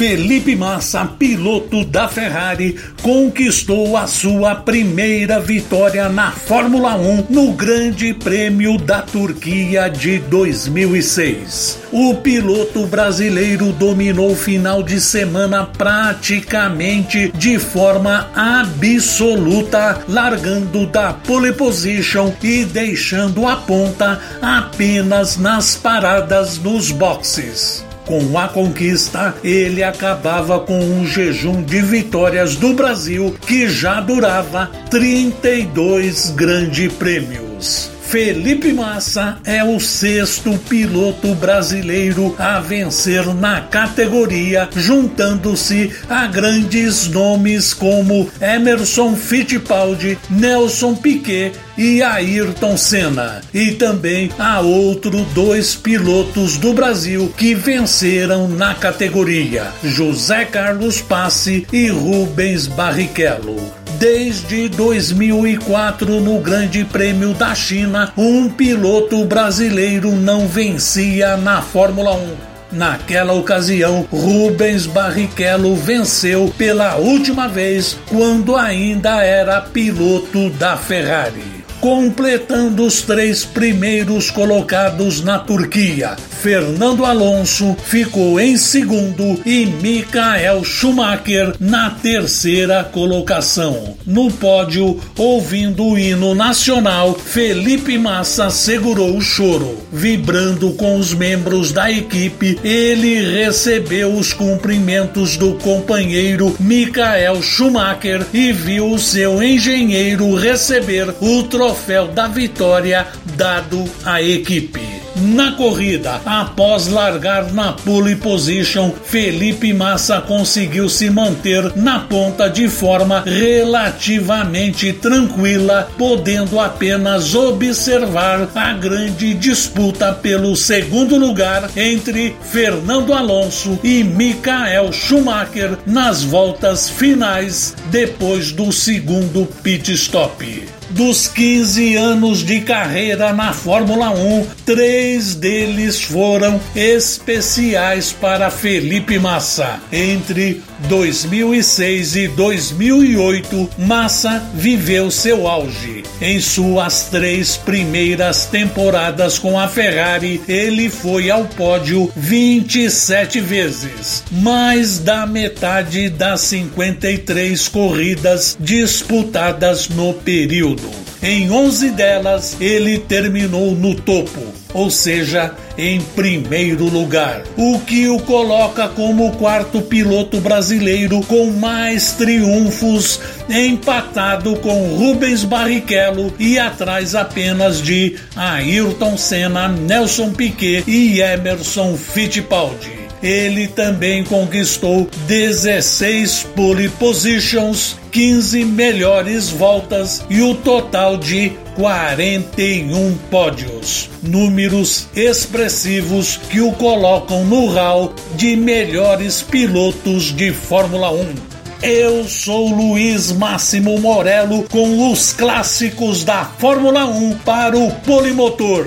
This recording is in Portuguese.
Felipe Massa, piloto da Ferrari, conquistou a sua primeira vitória na Fórmula 1 no Grande Prêmio da Turquia de 2006. O piloto brasileiro dominou o final de semana praticamente de forma absoluta, largando da pole position e deixando a ponta apenas nas paradas nos boxes. Com a conquista, ele acabava com um jejum de vitórias do Brasil que já durava 32 grandes prêmios. Felipe Massa é o sexto piloto brasileiro a vencer na categoria, juntando-se a grandes nomes como Emerson Fittipaldi, Nelson Piquet e Ayrton Senna, e também a outros dois pilotos do Brasil que venceram na categoria, José Carlos Passe e Rubens Barrichello. Desde 2004, no Grande Prêmio da China, um piloto brasileiro não vencia na Fórmula 1. Naquela ocasião, Rubens Barrichello venceu pela última vez quando ainda era piloto da Ferrari completando os três primeiros colocados na Turquia. Fernando Alonso ficou em segundo e Michael Schumacher na terceira colocação. No pódio, ouvindo o hino nacional, Felipe Massa segurou o choro. Vibrando com os membros da equipe, ele recebeu os cumprimentos do companheiro Michael Schumacher e viu seu engenheiro receber o troféu troféu da vitória dado à equipe. Na corrida, após largar na pole position, Felipe Massa conseguiu se manter na ponta de forma relativamente tranquila, podendo apenas observar a grande disputa pelo segundo lugar entre Fernando Alonso e Michael Schumacher nas voltas finais depois do segundo pit stop dos 15 anos de carreira na Fórmula 1, três deles foram especiais para Felipe Massa. Entre 2006 e 2008, Massa viveu seu auge. Em suas três primeiras temporadas com a Ferrari, ele foi ao pódio 27 vezes, mais da metade das 53 corridas disputadas no período. Em 11 delas, ele terminou no topo, ou seja, em primeiro lugar, o que o coloca como o quarto piloto brasileiro com mais triunfos, empatado com Rubens Barrichello e atrás apenas de Ayrton Senna, Nelson Piquet e Emerson Fittipaldi ele também conquistou 16 pole positions, 15 melhores voltas e o total de 41 pódios. Números expressivos que o colocam no hall de melhores pilotos de Fórmula 1. Eu sou Luiz Máximo Morello com os clássicos da Fórmula 1 para o Polimotor.